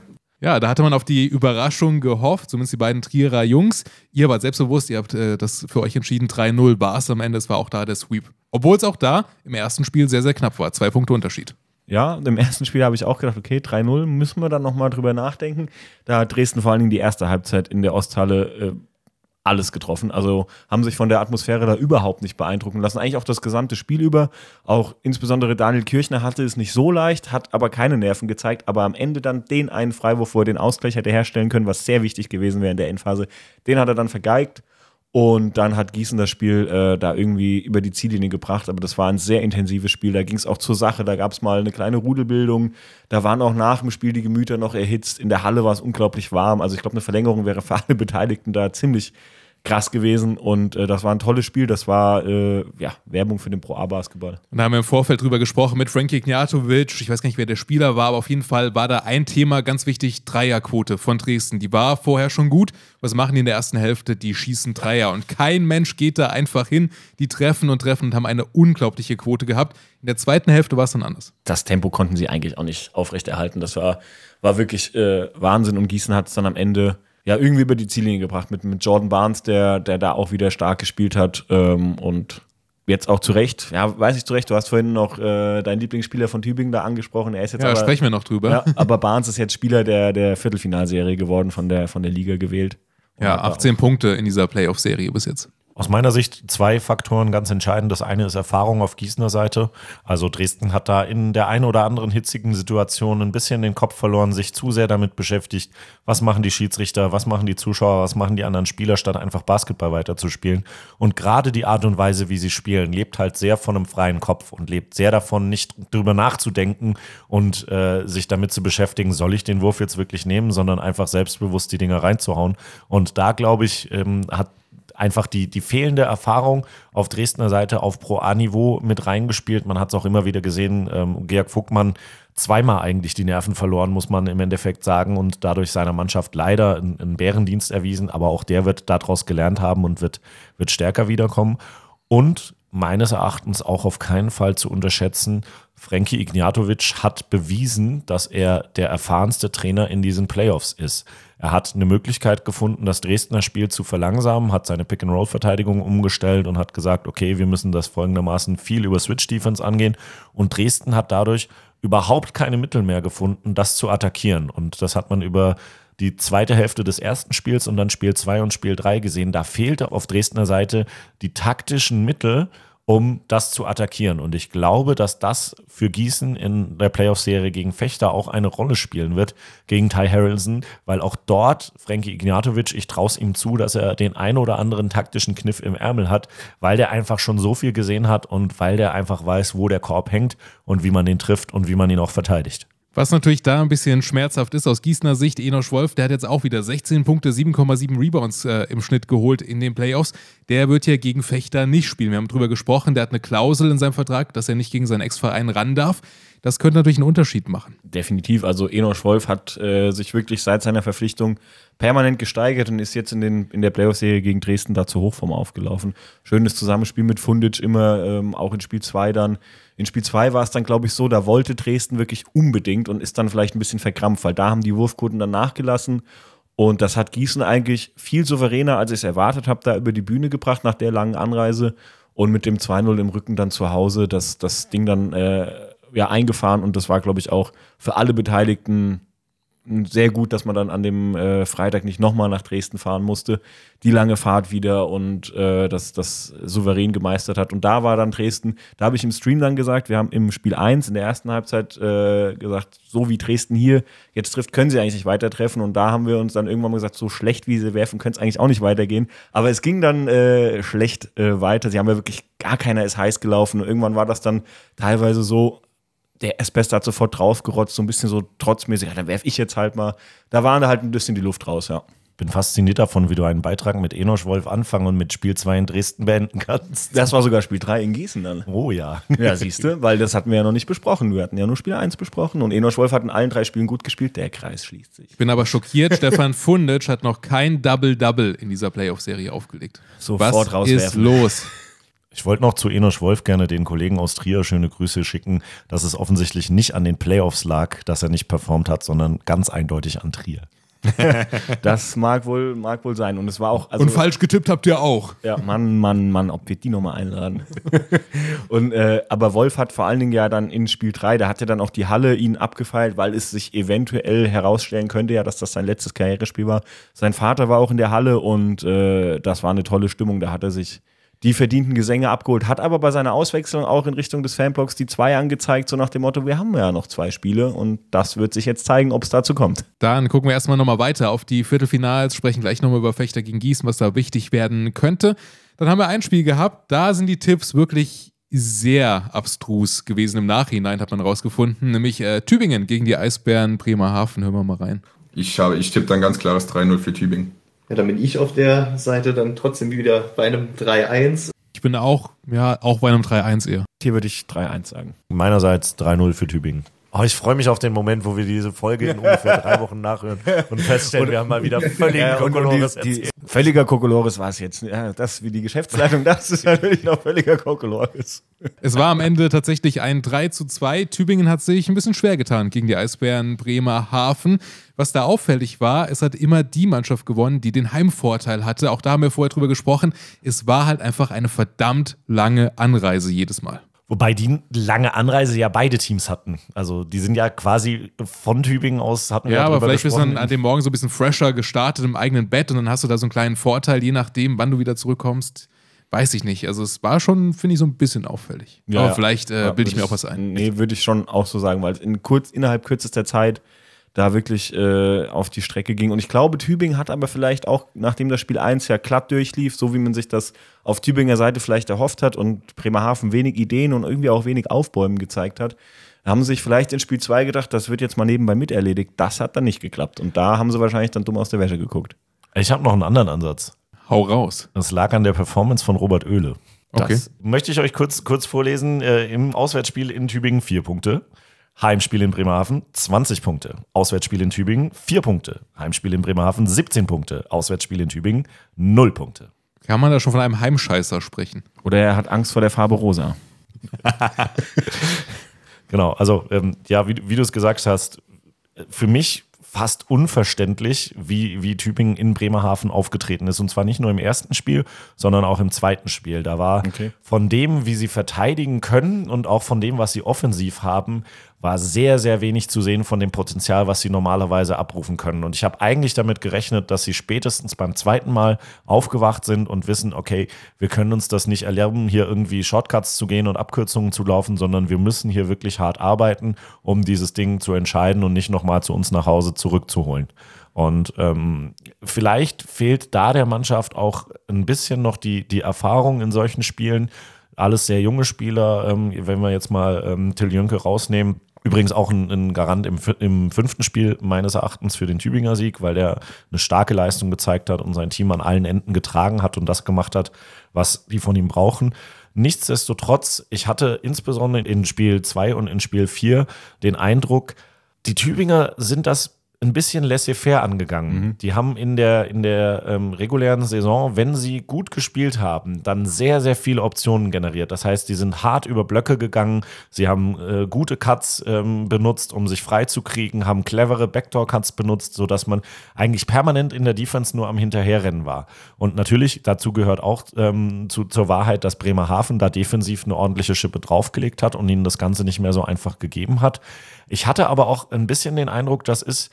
Ja, da hatte man auf die Überraschung gehofft, zumindest die beiden Trierer Jungs. Ihr wart selbstbewusst, ihr habt äh, das für euch entschieden. 3-0 war es am Ende, es war auch da der Sweep. Obwohl es auch da im ersten Spiel sehr, sehr knapp war. Zwei Punkte Unterschied. Ja, im ersten Spiel habe ich auch gedacht, okay, 3-0, müssen wir dann nochmal drüber nachdenken. Da hat Dresden vor allen Dingen die erste Halbzeit in der Osthalle äh, alles getroffen. Also haben sich von der Atmosphäre da überhaupt nicht beeindrucken lassen. Eigentlich auch das gesamte Spiel über. Auch insbesondere Daniel Kirchner hatte es nicht so leicht, hat aber keine Nerven gezeigt. Aber am Ende dann den einen Freiwurf, wo er den Ausgleich hätte herstellen können, was sehr wichtig gewesen wäre in der Endphase, den hat er dann vergeigt. Und dann hat Gießen das Spiel äh, da irgendwie über die Ziellinie gebracht. Aber das war ein sehr intensives Spiel. Da ging es auch zur Sache. Da gab es mal eine kleine Rudelbildung. Da waren auch nach dem Spiel die Gemüter noch erhitzt. In der Halle war es unglaublich warm. Also ich glaube, eine Verlängerung wäre für alle Beteiligten da ziemlich krass gewesen. Und äh, das war ein tolles Spiel. Das war äh, ja, Werbung für den Pro A-Basketball. Und da haben wir im Vorfeld drüber gesprochen mit Frankie Ignatovic. Ich weiß gar nicht, wer der Spieler war, aber auf jeden Fall war da ein Thema ganz wichtig: Dreierquote von Dresden. Die war vorher schon gut. Was machen die in der ersten Hälfte? Die schießen Dreier. Und kein Mensch geht da einfach hin. Die treffen und treffen und haben eine unglaubliche Quote gehabt. In der zweiten Hälfte war es dann anders. das Tempo konnten sie eigentlich auch nicht aufrechterhalten. Das war, war wirklich äh, Wahnsinn und Gießen hat es dann am Ende ja irgendwie über die Ziellinie gebracht mit, mit Jordan Barnes, der, der da auch wieder stark gespielt hat ähm, und jetzt auch zu Recht, ja, weiß ich zu Recht, du hast vorhin noch äh, deinen Lieblingsspieler von Tübingen da angesprochen, er ist jetzt Ja, aber, sprechen wir noch drüber. ja, aber Barnes ist jetzt Spieler der, der Viertelfinalserie geworden, von der, von der Liga gewählt. Ja, Und hat da 18 Punkte in dieser Playoff-Serie bis jetzt. Aus meiner Sicht zwei Faktoren ganz entscheidend. Das eine ist Erfahrung auf Gießener Seite. Also Dresden hat da in der einen oder anderen hitzigen Situation ein bisschen den Kopf verloren, sich zu sehr damit beschäftigt, was machen die Schiedsrichter, was machen die Zuschauer, was machen die anderen Spieler, statt einfach Basketball weiterzuspielen. Und gerade die Art und Weise, wie sie spielen, lebt halt sehr von einem freien Kopf und lebt sehr davon, nicht drüber nachzudenken und äh, sich damit zu beschäftigen, soll ich den Wurf jetzt wirklich nehmen, sondern einfach selbstbewusst die Dinger reinzuhauen. Und da, glaube ich, ähm, hat einfach die, die fehlende Erfahrung auf Dresdner Seite auf Pro A-Niveau mit reingespielt. Man hat es auch immer wieder gesehen, ähm, Georg Vogtmann zweimal eigentlich die Nerven verloren, muss man im Endeffekt sagen, und dadurch seiner Mannschaft leider einen, einen Bärendienst erwiesen, aber auch der wird daraus gelernt haben und wird, wird stärker wiederkommen. Und meines Erachtens auch auf keinen Fall zu unterschätzen, Frankie Ignatovic hat bewiesen, dass er der erfahrenste Trainer in diesen Playoffs ist. Er hat eine Möglichkeit gefunden, das Dresdner Spiel zu verlangsamen, hat seine Pick-and-Roll-Verteidigung umgestellt und hat gesagt, okay, wir müssen das folgendermaßen viel über Switch-Defense angehen. Und Dresden hat dadurch überhaupt keine Mittel mehr gefunden, das zu attackieren. Und das hat man über die zweite Hälfte des ersten Spiels und dann Spiel 2 und Spiel 3 gesehen. Da fehlte auf Dresdner Seite die taktischen Mittel, um das zu attackieren. Und ich glaube, dass das für Gießen in der Playoff-Serie gegen Fechter auch eine Rolle spielen wird, gegen Ty Harrelson, weil auch dort Frankie Ignatovic, ich traue es ihm zu, dass er den ein oder anderen taktischen Kniff im Ärmel hat, weil der einfach schon so viel gesehen hat und weil der einfach weiß, wo der Korb hängt und wie man den trifft und wie man ihn auch verteidigt. Was natürlich da ein bisschen schmerzhaft ist aus Gießener Sicht, Enosch Wolf, der hat jetzt auch wieder 16 Punkte, 7,7 Rebounds äh, im Schnitt geholt in den Playoffs. Der wird ja gegen Fechter nicht spielen. Wir haben drüber gesprochen, der hat eine Klausel in seinem Vertrag, dass er nicht gegen seinen Ex-Verein ran darf. Das könnte natürlich einen Unterschied machen. Definitiv. Also Enosch Wolf hat äh, sich wirklich seit seiner Verpflichtung permanent gesteigert und ist jetzt in, den, in der Playoff-Serie gegen Dresden da zur Hochform aufgelaufen. Schönes Zusammenspiel mit Fundic immer, ähm, auch in Spiel 2 dann. In Spiel 2 war es dann, glaube ich, so, da wollte Dresden wirklich unbedingt und ist dann vielleicht ein bisschen verkrampft, weil da haben die Wurfquoten dann nachgelassen. Und das hat Gießen eigentlich viel souveräner, als ich es erwartet habe, da über die Bühne gebracht nach der langen Anreise. Und mit dem 2-0 im Rücken dann zu Hause das, das Ding dann äh, ja, eingefahren. Und das war, glaube ich, auch für alle Beteiligten sehr gut, dass man dann an dem äh, Freitag nicht nochmal nach Dresden fahren musste. Die lange Fahrt wieder und äh, das, das souverän gemeistert hat. Und da war dann Dresden, da habe ich im Stream dann gesagt, wir haben im Spiel 1 in der ersten Halbzeit äh, gesagt, so wie Dresden hier jetzt trifft, können sie eigentlich nicht weiter treffen. Und da haben wir uns dann irgendwann mal gesagt, so schlecht wie sie werfen, können es eigentlich auch nicht weitergehen. Aber es ging dann äh, schlecht äh, weiter. Sie haben ja wirklich, gar keiner ist heiß gelaufen. Und irgendwann war das dann teilweise so, der Asbest hat sofort draufgerotzt, so ein bisschen so trotzmäßig, ja, dann werf ich jetzt halt mal. Da waren da halt ein bisschen die Luft raus, ja. Bin fasziniert davon, wie du einen Beitrag mit Enosch Wolf anfangen und mit Spiel 2 in Dresden beenden kannst. Das war sogar Spiel 3 in Gießen dann. Oh ja. Ja, siehst du, weil das hatten wir ja noch nicht besprochen. Wir hatten ja nur Spiel 1 besprochen und Enosch Wolf hat in allen drei Spielen gut gespielt. Der Kreis schließt sich. Ich bin aber schockiert, Stefan Fundic hat noch kein Double-Double in dieser Playoff-Serie aufgelegt. Sofort Was ist rauswerfen. los? Ich wollte noch zu Enosch Wolf gerne den Kollegen aus Trier schöne Grüße schicken, dass es offensichtlich nicht an den Playoffs lag, dass er nicht performt hat, sondern ganz eindeutig an Trier. Das mag wohl, mag wohl sein. Und es war auch. Also, Und falsch getippt habt ihr auch. Ja, Mann, Mann, Mann, ob wir die nochmal einladen. und, äh, aber Wolf hat vor allen Dingen ja dann in Spiel 3, da hat ja dann auch die Halle ihn abgefeilt, weil es sich eventuell herausstellen könnte, ja, dass das sein letztes Karrierespiel war. Sein Vater war auch in der Halle und äh, das war eine tolle Stimmung. Da hat er sich die verdienten Gesänge abgeholt, hat aber bei seiner Auswechslung auch in Richtung des Fanblocks die zwei angezeigt, so nach dem Motto, wir haben ja noch zwei Spiele und das wird sich jetzt zeigen, ob es dazu kommt. Dann gucken wir erstmal nochmal weiter auf die Viertelfinals, sprechen gleich nochmal über Fechter gegen Gießen, was da wichtig werden könnte. Dann haben wir ein Spiel gehabt, da sind die Tipps wirklich sehr abstrus gewesen im Nachhinein, hat man rausgefunden, nämlich äh, Tübingen gegen die Eisbären Bremerhaven. Hören wir mal rein. Ich, habe, ich tippe dann ganz klares 3-0 für Tübingen. Ja, dann bin ich auf der Seite dann trotzdem wieder bei einem 3-1. Ich bin auch, ja, auch bei einem 3-1 eher. Hier würde ich 3-1 sagen. Meinerseits 3-0 für Tübingen. Oh, ich freue mich auf den Moment, wo wir diese Folge in ungefähr drei Wochen nachhören und feststellen, wir haben mal wieder völlig Ja, und, und Kokolores die, die, völliger Kokolores war es jetzt. Ja, das wie die Geschäftsleitung, das ist natürlich noch völliger Kokolores. Es war am Ende tatsächlich ein 3 zu 2. Tübingen hat sich ein bisschen schwer getan gegen die Eisbären Bremerhaven. Was da auffällig war, es hat immer die Mannschaft gewonnen, die den Heimvorteil hatte. Auch da haben wir vorher drüber gesprochen. Es war halt einfach eine verdammt lange Anreise jedes Mal. Wobei die lange Anreise ja beide Teams hatten. Also die sind ja quasi von Tübingen aus hatten wir Ja, aber vielleicht bist du dann gesprochen. an dem Morgen so ein bisschen fresher gestartet im eigenen Bett und dann hast du da so einen kleinen Vorteil, je nachdem, wann du wieder zurückkommst. Weiß ich nicht. Also es war schon, finde ich, so ein bisschen auffällig. Ja, aber vielleicht äh, Ja, bilde ich mir auch was ein. Nee, würde ich schon auch so sagen, weil es in kurz, innerhalb kürzester Zeit da wirklich äh, auf die Strecke ging. Und ich glaube, Tübingen hat aber vielleicht auch, nachdem das Spiel 1 ja glatt durchlief, so wie man sich das auf Tübinger Seite vielleicht erhofft hat und Bremerhaven wenig Ideen und irgendwie auch wenig Aufbäumen gezeigt hat, haben sie sich vielleicht in Spiel 2 gedacht, das wird jetzt mal nebenbei miterledigt. Das hat dann nicht geklappt. Und da haben sie wahrscheinlich dann dumm aus der Wäsche geguckt. Ich habe noch einen anderen Ansatz. Hau raus. Das lag an der Performance von Robert Oehle. Okay. Das möchte ich euch kurz, kurz vorlesen. Äh, Im Auswärtsspiel in Tübingen vier Punkte. Heimspiel in Bremerhaven 20 Punkte. Auswärtsspiel in Tübingen 4 Punkte. Heimspiel in Bremerhaven 17 Punkte. Auswärtsspiel in Tübingen 0 Punkte. Kann man da schon von einem Heimscheißer sprechen? Oder er hat Angst vor der Farbe rosa. Genau, also ähm, ja, wie, wie du es gesagt hast, für mich fast unverständlich, wie, wie Tübingen in Bremerhaven aufgetreten ist. Und zwar nicht nur im ersten Spiel, sondern auch im zweiten Spiel. Da war Okay. von dem, wie sie verteidigen können und auch von dem, was sie offensiv haben, war sehr, sehr wenig zu sehen von dem Potenzial, was sie normalerweise abrufen können. Und ich habe eigentlich damit gerechnet, dass sie spätestens beim zweiten Mal aufgewacht sind und wissen, okay, wir können uns das nicht erlernen, hier irgendwie Shortcuts zu gehen und Abkürzungen zu laufen, sondern wir müssen hier wirklich hart arbeiten, um dieses Ding zu entscheiden und nicht nochmal zu uns nach Hause zurückzuholen. Und ähm, vielleicht fehlt da der Mannschaft auch ein bisschen noch die, die Erfahrung in solchen Spielen. Alles sehr junge Spieler, ähm, wenn wir jetzt mal ähm, Till Jünke rausnehmen. Übrigens auch ein, ein Garant im, im fünften Spiel meines Erachtens für den Tübinger Sieg, weil der eine starke Leistung gezeigt hat und sein Team an allen Enden getragen hat und das gemacht hat, was die von ihm brauchen. Nichtsdestotrotz, ich hatte insbesondere in Spiel 2 und in Spiel 4 den Eindruck, die Tübinger sind das ein bisschen laissez-faire angegangen. Die haben in der, in der ähm, regulären Saison, wenn sie gut gespielt haben, dann sehr, sehr viele Optionen generiert. Das heißt, die sind hart über Blöcke gegangen, sie haben äh, gute Cuts ähm, benutzt, um sich frei zu kriegen, haben clevere Backdoor-Cuts benutzt, sodass man eigentlich permanent in der Defense nur am Hinterherrennen war. Und natürlich, dazu gehört auch ähm, zu, zur Wahrheit, dass Bremerhaven da defensiv eine ordentliche Schippe draufgelegt hat und ihnen das Ganze nicht mehr so einfach gegeben hat. Ich hatte aber auch ein bisschen den Eindruck, das ist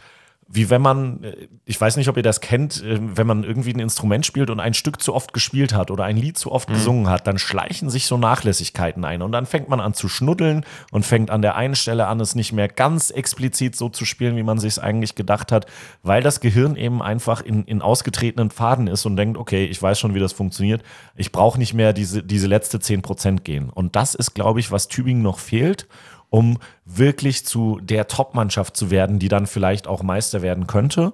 wie wenn man, äh, ich weiß nicht, ob ihr das kennt, äh, wenn man irgendwie ein Instrument spielt und ein Stück zu oft gespielt hat oder ein Lied zu oft gesungen hat, dann schleichen sich so Nachlässigkeiten ein und dann fängt man an zu schnuddeln und fängt an der einen Stelle an, es nicht mehr ganz explizit so zu spielen, wie man sich es eigentlich gedacht hat, weil das Gehirn eben einfach in, in ausgetretenen Pfaden ist und denkt, okay, ich weiß schon, wie das funktioniert, ich brauche nicht mehr diese, diese letzte 10% gehen. Und das ist, glaube ich, was Tübingen noch fehlt. Um wirklich zu der Top-Mannschaft zu werden, die dann vielleicht auch Meister werden könnte.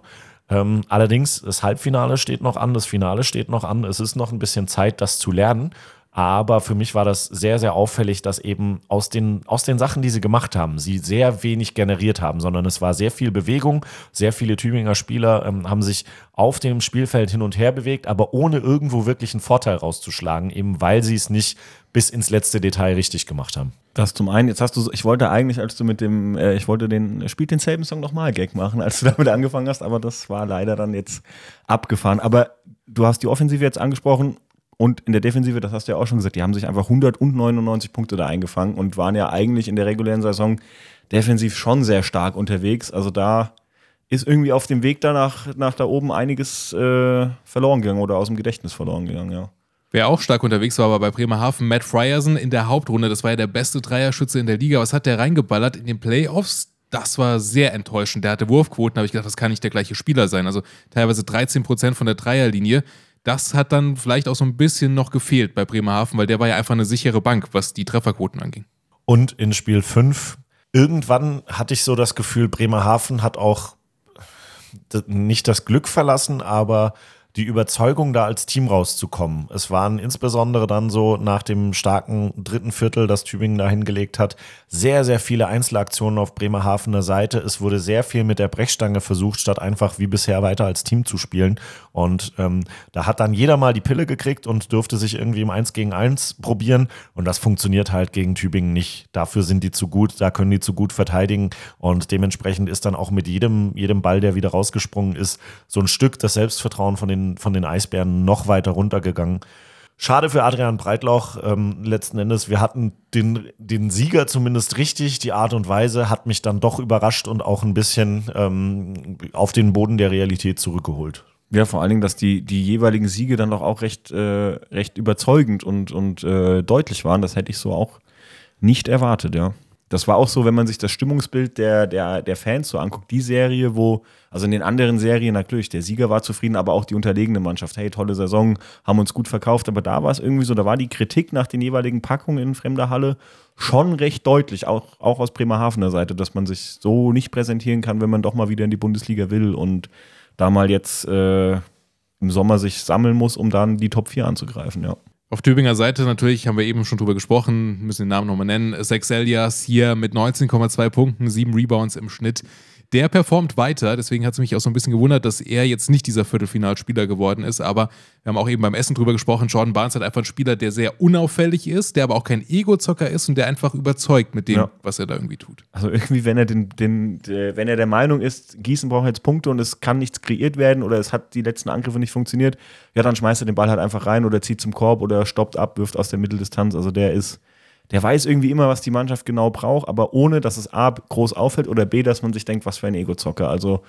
Ähm, allerdings, das Halbfinale steht noch an, das Finale steht noch an. Es ist noch ein bisschen Zeit, das zu lernen. Aber für mich war das sehr, sehr auffällig, dass eben aus den, aus den Sachen, die sie gemacht haben, sie sehr wenig generiert haben, sondern es war sehr viel Bewegung. Sehr viele Tübinger Spieler ähm, haben sich auf dem Spielfeld hin und her bewegt, aber ohne irgendwo wirklich einen Vorteil rauszuschlagen, eben weil sie es nicht bis ins letzte Detail richtig gemacht haben. Das zum einen, jetzt hast du, ich wollte eigentlich, als du mit dem, äh, ich wollte den, spielt den selben Song nochmal Gag machen, als du damit angefangen hast, aber das war leider dann jetzt abgefahren. Aber du hast die Offensive jetzt angesprochen und in der Defensive, das hast du ja auch schon gesagt, die haben sich einfach 199 Punkte da eingefangen und waren ja eigentlich in der regulären Saison defensiv schon sehr stark unterwegs. Also da ist irgendwie auf dem Weg da nach, nach da oben einiges äh, verloren gegangen oder aus dem Gedächtnis verloren gegangen, ja. Wer auch stark unterwegs war, war bei Bremerhaven Matt Frierson in der Hauptrunde. Das war ja der beste Dreierschütze in der Liga. Was hat der reingeballert in den Playoffs? Das war sehr enttäuschend. Der hatte Wurfquoten, habe ich gedacht, das kann nicht der gleiche Spieler sein. Also teilweise 13 Prozent von der Dreierlinie. Das hat dann vielleicht auch so ein bisschen noch gefehlt bei Bremerhaven, weil der war ja einfach eine sichere Bank, was die Trefferquoten anging. Und in Spiel 5, irgendwann hatte ich so das Gefühl, Bremerhaven hat auch nicht das Glück verlassen, aber die Überzeugung, da als Team rauszukommen. Es waren insbesondere dann so nach dem starken dritten Viertel, das Tübingen da hingelegt hat, sehr, sehr viele Einzelaktionen auf Bremerhavener Seite. Es wurde sehr viel mit der Brechstange versucht, statt einfach wie bisher weiter als Team zu spielen. Und ähm, da hat dann jeder mal die Pille gekriegt und durfte sich irgendwie im 1 gegen 1 probieren. Und das funktioniert halt gegen Tübingen nicht. Dafür sind die zu gut, da können die zu gut verteidigen. Und dementsprechend ist dann auch mit jedem, jedem Ball, der wieder rausgesprungen ist, so ein Stück das Selbstvertrauen von den, von den Eisbären noch weiter runtergegangen. Schade für Adrian Breitloch. Ähm, letzten Endes, wir hatten den, den Sieger zumindest richtig. Die Art und Weise hat mich dann doch überrascht und auch ein bisschen ähm, auf den Boden der Realität zurückgeholt. Ja, vor allen Dingen, dass die, die jeweiligen Siege dann doch auch recht, äh, recht überzeugend und, und äh, deutlich waren. Das hätte ich so auch nicht erwartet, ja. Das war auch so, wenn man sich das Stimmungsbild der, der, der Fans so anguckt, die Serie, wo, also in den anderen Serien natürlich, der Sieger war zufrieden, aber auch die unterlegene Mannschaft, hey, tolle Saison, haben uns gut verkauft, aber da war es irgendwie so, da war die Kritik nach den jeweiligen Packungen in fremder Halle schon recht deutlich, auch, auch aus Bremerhavener Seite, dass man sich so nicht präsentieren kann, wenn man doch mal wieder in die Bundesliga will und da mal jetzt äh, im Sommer sich sammeln muss, um dann die Top 4 anzugreifen, ja. Auf Tübinger Seite natürlich, haben wir eben schon drüber gesprochen, müssen den Namen nochmal nennen. Sex Elias hier mit 19,2 Punkten, 7 Rebounds im Schnitt. Der performt weiter, deswegen hat es mich auch so ein bisschen gewundert, dass er jetzt nicht dieser Viertelfinalspieler geworden ist. Aber wir haben auch eben beim Essen drüber gesprochen. Jordan Barnes hat einfach ein Spieler, der sehr unauffällig ist, der aber auch kein Ego-Zocker ist und der einfach überzeugt mit dem, Ja. was er da irgendwie tut. Also irgendwie, wenn er den, den, der, wenn er der Meinung ist, Gießen braucht jetzt Punkte und es kann nichts kreiert werden oder es hat die letzten Angriffe nicht funktioniert, ja, dann schmeißt er den Ball halt einfach rein oder zieht zum Korb oder stoppt ab, wirft aus der Mitteldistanz. Also der ist, der weiß irgendwie immer, was die Mannschaft genau braucht, aber ohne, dass es A groß auffällt oder B, dass man sich denkt, was für ein Ego-Zocker. Also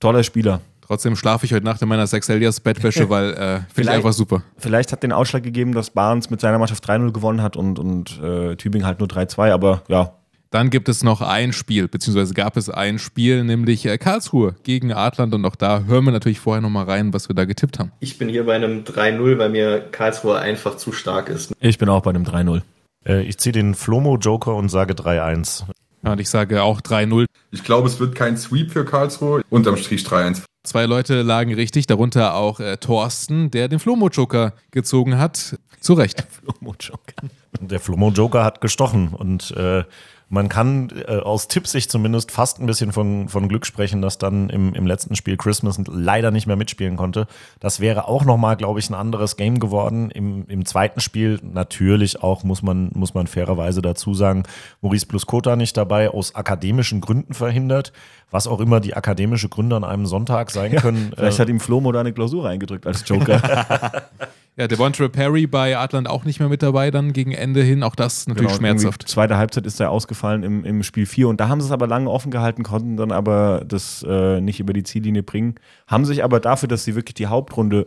toller Spieler. Trotzdem schlafe ich heute Nacht in meiner Sex Elias Bettwäsche, weil äh, finde ich einfach super. Vielleicht hat den Ausschlag gegeben, dass Barnes mit seiner Mannschaft 3-0 gewonnen hat und, und äh, Tübingen halt nur 3-2, aber ja, Dann gibt es noch ein Spiel, beziehungsweise gab es ein Spiel, nämlich äh, Karlsruhe gegen Adland. Und auch da hören wir natürlich vorher nochmal rein, was wir da getippt haben. Ich bin hier bei einem 3-0, weil mir Karlsruhe einfach zu stark ist. ich bin auch bei einem 3-0. Äh, ich ziehe den Flomo-Joker und sage 3-1. Ja, und ich sage auch 3-0. Ich glaube, es wird kein Sweep für Karlsruhe. Unterm Strich 3-1. Zwei Leute lagen richtig, darunter auch äh, Thorsten, der den Flomo-Joker gezogen hat. Zu Recht. Der Flomo-Joker hat gestochen und äh, man kann äh, aus Tippsicht zumindest fast ein bisschen von, von Glück sprechen, dass dann im, im letzten Spiel Christmas leider nicht mehr mitspielen konnte. Das wäre auch nochmal, glaube ich, ein anderes Game geworden. Im, Im zweiten Spiel natürlich auch, muss man, muss man fairerweise dazu sagen, Maurice Pluskota nicht dabei, aus akademischen Gründen verhindert. Was auch immer die akademische Gründe an einem Sonntag sein können. Vielleicht äh, hat ihm Flomo da eine Klausur reingedrückt als Joker. Ja, Devontre Perry bei Adland auch nicht mehr mit dabei, dann gegen Ende hin. Auch das natürlich Genau, schmerzhaft. Zweite Halbzeit ist er ausgefallen im, im Spiel 4 und da haben sie es aber lange offen gehalten, konnten dann aber das äh, nicht über die Ziellinie bringen. Haben sich aber dafür, dass sie wirklich die Hauptrunde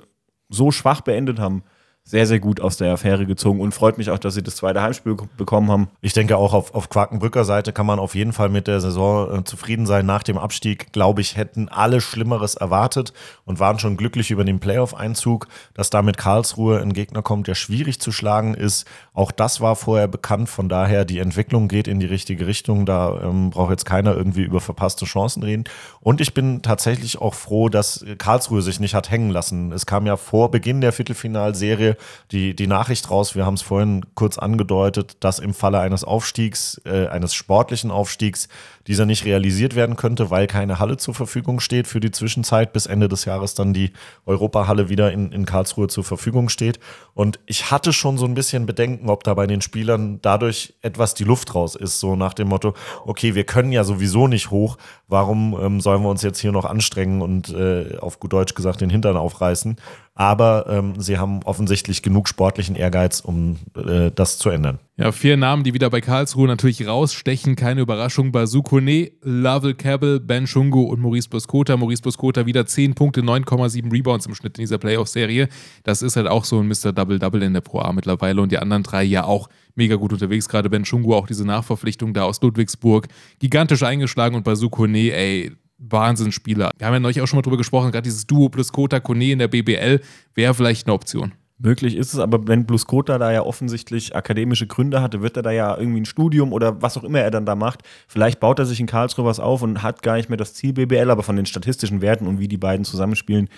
so schwach beendet haben, sehr, sehr gut aus der Affäre gezogen und freut mich auch, dass sie das zweite Heimspiel bekommen haben. Ich denke auch auf, auf Quakenbrücker Seite kann man auf jeden Fall mit der Saison äh, zufrieden sein. Nach dem Abstieg, glaube ich, hätten alle Schlimmeres erwartet und waren schon glücklich über den Playoff-Einzug. Dass damit Karlsruhe ein Gegner kommt, der schwierig zu schlagen ist, auch das war vorher bekannt. Von daher, die Entwicklung geht in die richtige Richtung. Da ähm, braucht jetzt keiner irgendwie über verpasste Chancen reden. Und ich bin tatsächlich auch froh, dass Karlsruhe sich nicht hat hängen lassen. Es kam ja vor Beginn der Viertelfinalserie die, die Nachricht raus, wir haben es vorhin kurz angedeutet, dass im Falle eines Aufstiegs, äh, eines sportlichen Aufstiegs, dieser nicht realisiert werden könnte, weil keine Halle zur Verfügung steht für die Zwischenzeit, bis Ende des Jahres dann die Europahalle wieder in, in Karlsruhe zur Verfügung steht. Und ich hatte schon so ein bisschen Bedenken, ob da bei den Spielern dadurch etwas die Luft raus ist, so nach dem Motto, okay, wir können ja sowieso nicht hoch, warum ähm, sollen wir uns jetzt hier noch anstrengen und äh, auf gut Deutsch gesagt den Hintern aufreißen? Aber ähm, sie haben offensichtlich genug sportlichen Ehrgeiz, um äh, das zu ändern. Ja, vier Namen, die wieder bei Karlsruhe natürlich rausstechen. Keine Überraschung. Basu Kone, Lovell Cabell, Ben Shungo und Maurice Boskota. Maurice Boskota wieder 10 Punkte, 9,7 Rebounds im Schnitt in dieser Playoff-Serie. Das ist halt auch so ein Mr. Double-Double in der Pro A mittlerweile. Und die anderen drei ja auch mega gut unterwegs. Gerade Ben Shungo, auch diese Nachverpflichtung da aus Ludwigsburg. Gigantisch eingeschlagen und Basu Kone, ey, Wahnsinnsspieler. Wir haben ja neulich auch schon mal drüber gesprochen, gerade dieses Duo plus Kota Kone in der BBL wäre vielleicht eine Option. Möglich ist es, aber wenn Bluskota da ja offensichtlich akademische Gründe hatte, wird er da ja irgendwie ein Studium oder was auch immer er dann da macht. Vielleicht baut er sich in Karlsruhe was auf und hat gar nicht mehr das Ziel BBL, aber von den statistischen Werten und wie die beiden zusammenspielen,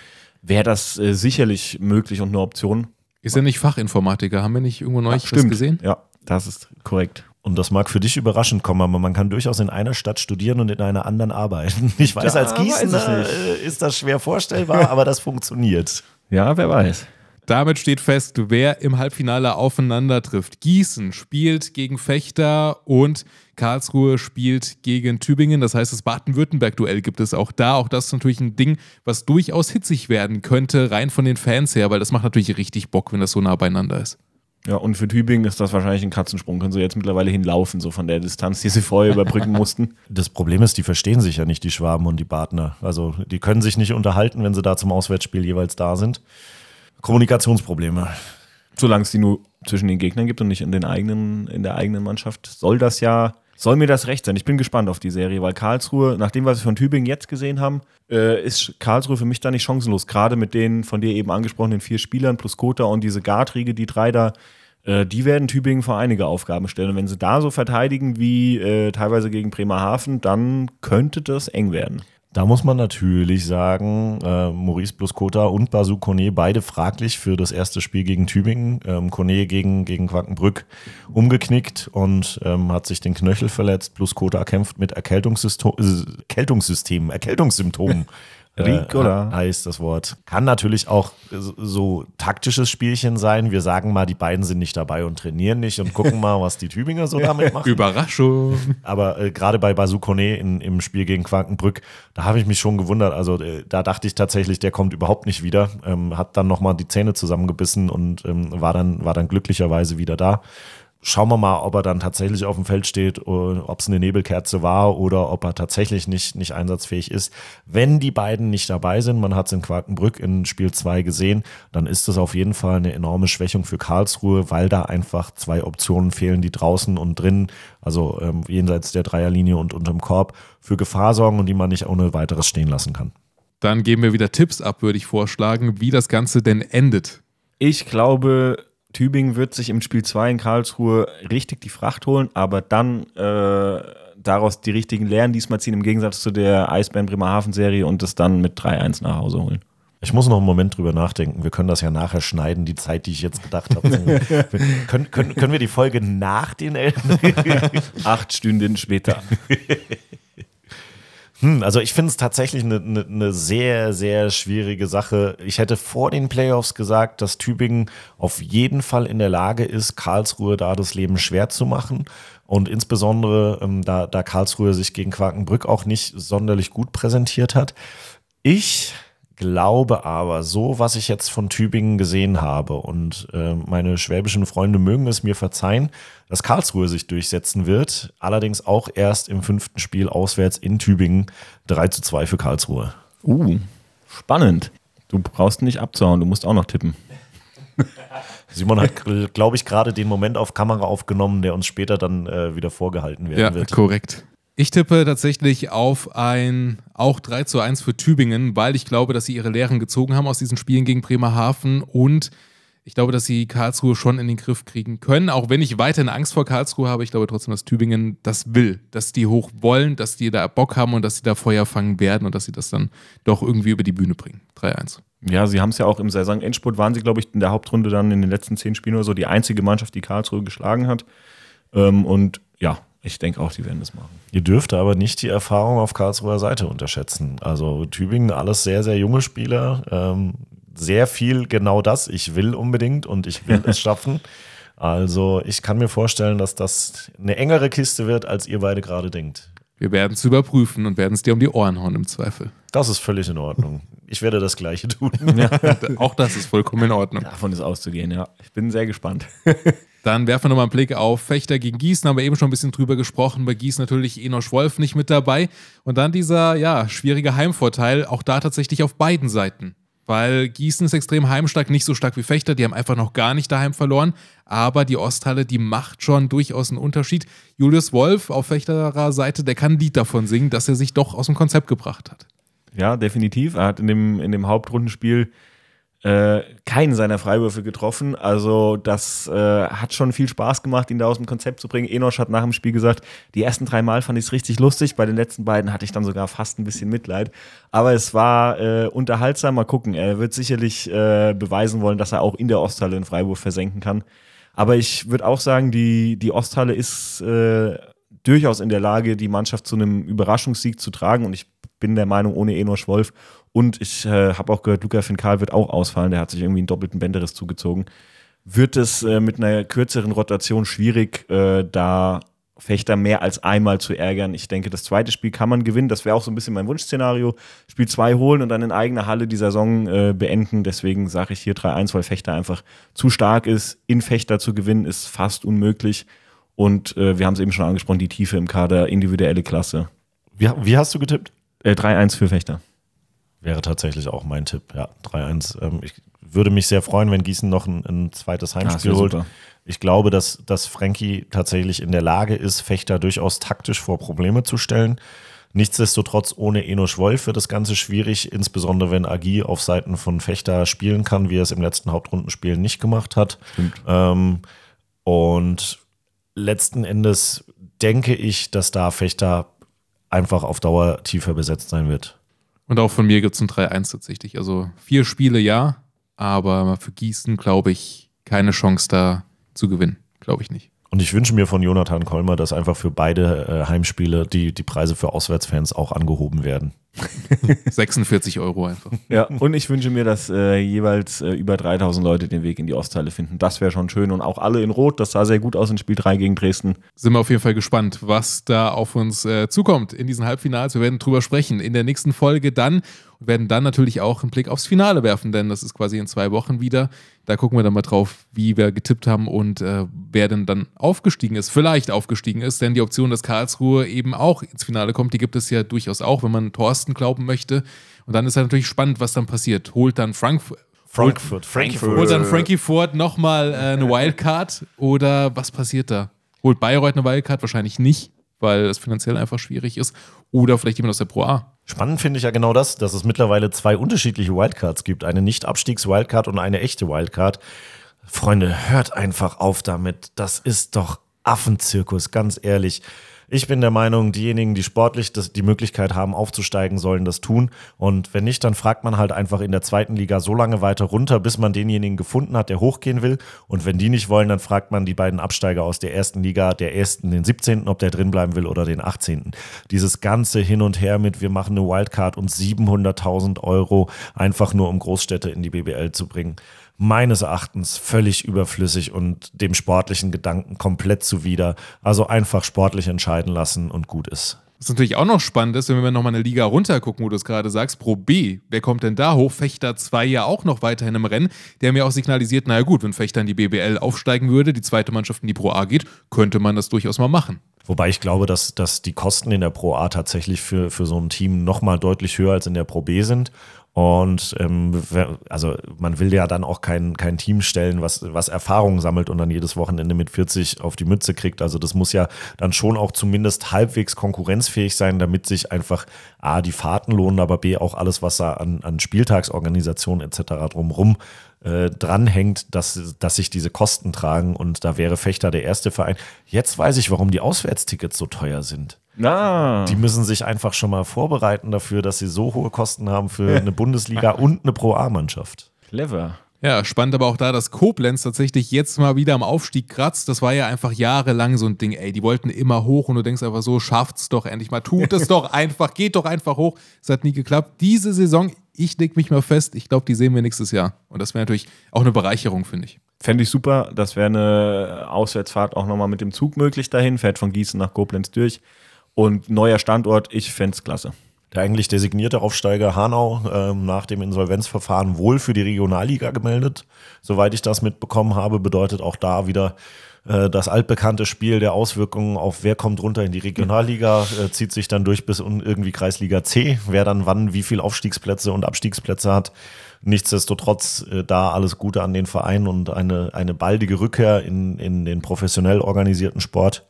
wäre das äh, sicherlich möglich und eine Option. Ist er nicht Fachinformatiker? Haben wir nicht irgendwo neulich ja, was gesehen? Ja, das ist korrekt. Und das mag für dich überraschend kommen, aber man kann durchaus in einer Stadt studieren und in einer anderen arbeiten. Ich weiß, da als Gießener ist das schwer vorstellbar, aber das funktioniert. Ja, wer weiß. Damit steht fest, wer im Halbfinale aufeinander trifft. Gießen spielt gegen Fechter und Karlsruhe spielt gegen Tübingen. Das heißt, das Baden-Württemberg-Duell gibt es auch da. Auch das ist natürlich ein Ding, was durchaus hitzig werden könnte, rein von den Fans her, weil das macht natürlich richtig Bock, wenn das so nah beieinander ist. Ja, und für Tübingen ist das wahrscheinlich ein Katzensprung. Können sie jetzt mittlerweile hinlaufen, so von der Distanz, die sie vorher überbrücken mussten. Das Problem ist, die verstehen sich ja nicht, die Schwaben und die Badner. Also die können sich nicht unterhalten, wenn sie da zum Auswärtsspiel jeweils da sind. Kommunikationsprobleme. Solange es die nur zwischen den Gegnern gibt und nicht in, den eigenen, in der eigenen Mannschaft, soll das ja, soll mir das recht sein. Ich bin gespannt auf die Serie, weil Karlsruhe, nach dem, was wir von Tübingen jetzt gesehen haben, äh, ist Karlsruhe für mich da nicht chancenlos. Gerade mit den von dir eben angesprochenen vier Spielern plus Kota und diese Gartriege, die drei da, äh, die werden Tübingen vor einige Aufgaben stellen. Und wenn sie da so verteidigen wie äh, teilweise gegen Bremerhaven, dann könnte das eng werden. Da muss man natürlich sagen, äh, Maurice plus Kota und Basu Kone beide fraglich für das erste Spiel gegen Tübingen. Ähm, Kone gegen, gegen Quakenbrück umgeknickt und ähm, hat sich den Knöchel verletzt. Plus Kota kämpft mit Erkältungssystem, äh, Erkältungssystemen, Erkältungssymptomen. Ricola. Äh, heißt das Wort. Kann natürlich auch so taktisches Spielchen sein. Wir sagen mal, die beiden sind nicht dabei und trainieren nicht und gucken mal, was die Tübinger so damit machen. Überraschung. Aber äh, gerade bei Basu Kone im Spiel gegen Quakenbrück, da habe ich mich schon gewundert. Also äh, da dachte ich tatsächlich, der kommt überhaupt nicht wieder. Ähm, hat dann nochmal die Zähne zusammengebissen und ähm, war, dann, war dann glücklicherweise wieder da schauen wir mal, ob er dann tatsächlich auf dem Feld steht, äh, ob es eine Nebelkerze war oder ob er tatsächlich nicht, nicht einsatzfähig ist. Wenn die beiden nicht dabei sind, man hat es in Quakenbrück in Spiel 2 gesehen, dann ist das auf jeden Fall eine enorme Schwächung für Karlsruhe, weil da einfach zwei Optionen fehlen, die draußen und drinnen, also ähm, jenseits der Dreierlinie und unterm Korb, für Gefahr sorgen und die man nicht ohne weiteres stehen lassen kann. Dann geben wir wieder Tipps ab, würde ich vorschlagen, wie das Ganze denn endet. Ich glaube, Tübingen wird sich im Spiel 2 in Karlsruhe richtig die Fracht holen, aber dann äh, daraus die richtigen Lehren diesmal ziehen, im Gegensatz zu der Eisbären Bremerhaven-Serie und es dann mit 3-1 nach Hause holen. Ich muss noch einen Moment drüber nachdenken. Wir können das ja nachher schneiden, die Zeit, die ich jetzt gedacht habe. können, können, können wir die Folge nach den Eltern? Acht Stunden später. Hm, also ich finde es tatsächlich eine, eine, eine, sehr, sehr schwierige Sache. Ich hätte vor den Playoffs gesagt, dass Tübingen auf jeden Fall in der Lage ist, Karlsruhe da das Leben schwer zu machen. Und insbesondere, ähm, da, da Karlsruhe sich gegen Quakenbrück auch nicht sonderlich gut präsentiert hat. Ich glaube aber, so was ich jetzt von Tübingen gesehen habe und äh, meine schwäbischen Freunde mögen es mir verzeihen, dass Karlsruhe sich durchsetzen wird. Allerdings auch erst im fünften Spiel auswärts in Tübingen 3 zu 2 für Karlsruhe. Uh, spannend. Du brauchst nicht abzuhauen, du musst auch noch tippen. Simon hat, glaube ich, gerade den Moment auf Kamera aufgenommen, der uns später dann äh, wieder vorgehalten werden Ja, wird. korrekt. Ich tippe tatsächlich auf ein auch 3 zu 1 für Tübingen, weil ich glaube, dass sie ihre Lehren gezogen haben aus diesen Spielen gegen Bremerhaven und ich glaube, dass sie Karlsruhe schon in den Griff kriegen können, auch wenn ich weiterhin Angst vor Karlsruhe habe. Ich glaube trotzdem, dass Tübingen das will, dass die hoch wollen, dass die da Bock haben und dass sie da Feuer fangen werden und dass sie das dann doch irgendwie über die Bühne bringen. 3-1. Ja, sie haben es ja auch im Saisonendspurt, waren sie, glaube ich, in der Hauptrunde dann in den letzten zehn Spielen oder so die einzige Mannschaft, die Karlsruhe geschlagen hat. Ähm, und ja, ich denke auch, die werden das machen. Ihr dürft aber nicht die Erfahrung auf Karlsruher Seite unterschätzen. Also Tübingen, alles sehr, sehr junge Spieler. Ähm, sehr viel genau das. Ich will unbedingt und ich will es schaffen. Also ich kann mir vorstellen, dass das eine engere Kiste wird, als ihr beide gerade denkt. Wir werden es überprüfen und werden es dir um die Ohren hauen im Zweifel. Das ist völlig in Ordnung. Ich werde das Gleiche tun. Auch das ist vollkommen in Ordnung. Davon ist auszugehen, ja. Ich bin sehr gespannt. Dann werfen wir nochmal einen Blick auf Fechter gegen Gießen, haben wir eben schon ein bisschen drüber gesprochen. Bei Gießen natürlich Enosch Wolf nicht mit dabei. Und dann dieser, ja, schwierige Heimvorteil, auch da tatsächlich auf beiden Seiten. Weil Gießen ist extrem heimstark, nicht so stark wie Fechter, die haben einfach noch gar nicht daheim verloren. Aber die Osthalle, die macht schon durchaus einen Unterschied. Julius Wolf auf Fechterer Seite, der kann ein Lied davon singen, dass er sich doch aus dem Konzept gebracht hat. Ja, definitiv. Er hat in dem, in dem Hauptrundenspiel äh, keinen seiner Freiwürfe getroffen. Also das äh, hat schon viel Spaß gemacht, ihn da aus dem Konzept zu bringen. Enosch hat nach dem Spiel gesagt, die ersten drei Mal fand ich es richtig lustig. Bei den letzten beiden hatte ich dann sogar fast ein bisschen Mitleid. Aber es war äh, unterhaltsam. Mal gucken. Er wird sicherlich äh, beweisen wollen, dass er auch in der Osthalle einen Freiwurf versenken kann. Aber ich würde auch sagen, die, die Osthalle ist äh, durchaus in der Lage, die Mannschaft zu einem Überraschungssieg zu tragen. Und ich bin der Meinung, ohne Enosch Wolf und ich äh, habe auch gehört, Luca Finkal wird auch ausfallen. Der hat sich irgendwie einen doppelten Bänderriss zugezogen. Wird es äh, mit einer kürzeren Rotation schwierig, äh, da Fechter mehr als einmal zu ärgern. Ich denke, das zweite Spiel kann man gewinnen. Das wäre auch so ein bisschen mein Wunschszenario. Spiel 2 holen und dann in eigener Halle die Saison äh, beenden. Deswegen sage ich hier 3-1, weil Fechter einfach zu stark ist. In Fechter zu gewinnen ist fast unmöglich. Und äh, wir haben es eben schon angesprochen, die Tiefe im Kader, individuelle Klasse. Wie, wie hast du getippt? Äh, 3-1 für Fechter. Wäre tatsächlich auch mein Tipp. Ja, 3-1. Ähm, ich würde mich sehr freuen, wenn Gießen noch ein, ein zweites Heimspiel wär holt. super. Ich glaube, dass, dass Frankie tatsächlich in der Lage ist, Fechter durchaus taktisch vor Probleme zu stellen. Nichtsdestotrotz ohne Enosch Wolf wird das Ganze schwierig, insbesondere wenn Agi auf Seiten von Fechter spielen kann, wie er es im letzten Hauptrundenspiel nicht gemacht hat. Ähm, und letzten Endes denke ich, dass da Fechter einfach auf Dauer tiefer besetzt sein wird. Und auch von mir gibt es ein 3-1 tatsächlich. Also vier Spiele ja, aber für Gießen glaube ich keine Chance da zu gewinnen. Glaube ich nicht. Und ich wünsche mir von Jonathan Kolmer, dass einfach für beide äh, Heimspiele die, die Preise für Auswärtsfans auch angehoben werden. 46 Euro einfach. Ja, und ich wünsche mir, dass äh, jeweils äh, über 3000 Leute den Weg in die Ostteile finden. Das wäre schon schön. Und auch alle in Rot, das sah sehr gut aus in Spiel 3 gegen Dresden. Sind wir auf jeden Fall gespannt, was da auf uns äh, zukommt in diesen Halbfinals. Wir werden drüber sprechen in der nächsten Folge dann und werden dann natürlich auch einen Blick aufs Finale werfen, denn das ist quasi in zwei Wochen wieder. Da gucken wir dann mal drauf, wie wir getippt haben und äh, wer denn dann aufgestiegen ist, vielleicht aufgestiegen ist, denn die Option, dass Karlsruhe eben auch ins Finale kommt, die gibt es ja durchaus auch, wenn man Thorsten glauben möchte. Und dann ist halt natürlich spannend, was dann passiert. Holt dann Frankfurt. Frankfurt, Frankfurt. Holt dann Frankie Ford nochmal äh, eine Wildcard oder was passiert da? Holt Bayreuth eine Wildcard? Wahrscheinlich nicht, weil es finanziell einfach schwierig ist. Oder vielleicht jemand aus der Pro A. Spannend finde ich ja genau das, dass es mittlerweile zwei unterschiedliche Wildcards gibt. Eine Nicht-Abstiegs-Wildcard und eine echte Wildcard. Freunde, hört einfach auf damit. Das ist doch Affenzirkus, ganz ehrlich. Ich bin der Meinung, diejenigen, die sportlich das, die Möglichkeit haben, aufzusteigen, sollen das tun. Und wenn nicht, dann fragt man halt einfach in der zweiten Liga so lange weiter runter, bis man denjenigen gefunden hat, der hochgehen will. Und wenn die nicht wollen, dann fragt man die beiden Absteiger aus der ersten Liga, der ersten, den 17., ob der drin bleiben will oder den 18. Dieses ganze Hin und Her mit, wir machen eine Wildcard und 700.000 Euro einfach nur, um Großstädte in die BBL zu bringen meines Erachtens völlig überflüssig und dem sportlichen Gedanken komplett zuwider. Also einfach sportlich entscheiden lassen und gut ist. Was natürlich auch noch spannend ist, wenn wir nochmal eine Liga runtergucken, wo du es gerade sagst, Pro B, wer kommt denn da hoch? Fechter 2 ja auch noch weiterhin im Rennen. Der mir auch signalisiert, naja gut, wenn Fechter in die BBL aufsteigen würde, die zweite Mannschaft in die Pro A geht, könnte man das durchaus mal machen. Wobei ich glaube, dass, dass die Kosten in der Pro A tatsächlich für, für so ein Team nochmal deutlich höher als in der Pro B sind. Und ähm, also man will ja dann auch kein, kein Team stellen, was, was Erfahrung sammelt und dann jedes Wochenende mit 40 auf die Mütze kriegt. Also das muss ja dann schon auch zumindest halbwegs konkurrenzfähig sein, damit sich einfach A, die Fahrten lohnen, aber B, auch alles, was da an, an Spieltagsorganisation etc. drumrum äh, dranhängt, dass, dass sich diese Kosten tragen. Und da wäre Fechter der erste Verein. Jetzt weiß ich, warum die Auswärtstickets so teuer sind. Na, Die müssen sich einfach schon mal vorbereiten dafür, dass sie so hohe Kosten haben für eine Bundesliga und eine Pro-A-Mannschaft. clever. Ja, spannend aber auch da, dass Koblenz tatsächlich jetzt mal wieder am Aufstieg kratzt. Das war ja einfach jahrelang so ein Ding, ey, die wollten immer hoch und du denkst einfach so, schafft's doch endlich mal, tut es doch einfach, geht doch einfach hoch. Es hat nie geklappt. Diese Saison, ich leg mich mal fest, ich glaube, die sehen wir nächstes Jahr. Und das wäre natürlich auch eine Bereicherung, finde ich. Fände ich super. Das wäre eine Auswärtsfahrt auch nochmal mit dem Zug möglich dahin. Fährt von Gießen nach Koblenz durch. Und neuer Standort, ich fände es klasse. Der eigentlich designierte Aufsteiger Hanau ähm, nach dem Insolvenzverfahren wohl für die Regionalliga gemeldet. Soweit ich das mitbekommen habe, bedeutet auch da wieder äh, das altbekannte Spiel der Auswirkungen auf wer kommt runter in die Regionalliga, äh, zieht sich dann durch bis irgendwie Kreisliga C, wer dann wann wie viel Aufstiegsplätze und Abstiegsplätze hat. Nichtsdestotrotz äh, da alles Gute an den Verein und eine, eine baldige Rückkehr in, in den professionell organisierten Sport.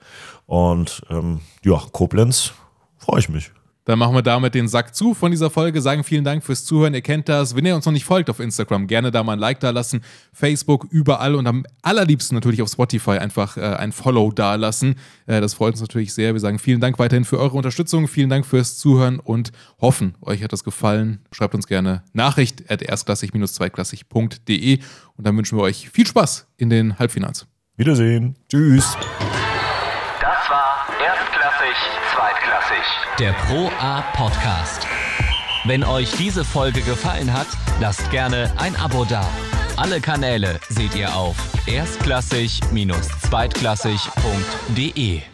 Und ähm, ja, Koblenz, freue ich mich. Dann machen wir damit den Sack zu von dieser Folge. Sagen vielen Dank fürs Zuhören. Ihr kennt das. Wenn ihr uns noch nicht folgt auf Instagram, gerne da mal ein Like da lassen. Facebook, überall und am allerliebsten natürlich auf Spotify einfach äh, ein Follow da lassen. Äh, das freut uns natürlich sehr. Wir sagen vielen Dank weiterhin für eure Unterstützung. Vielen Dank fürs Zuhören und hoffen, euch hat das gefallen. Schreibt uns gerne Nachricht at erstklassig-zweiklassig.de und dann wünschen wir euch viel Spaß in den Halbfinals. Wiedersehen. Tschüss. Zweitklassig. Der Pro A Podcast. Wenn euch diese Folge gefallen hat, lasst gerne ein Abo da. Alle Kanäle seht ihr auf erstklassig-zweitklassig.de.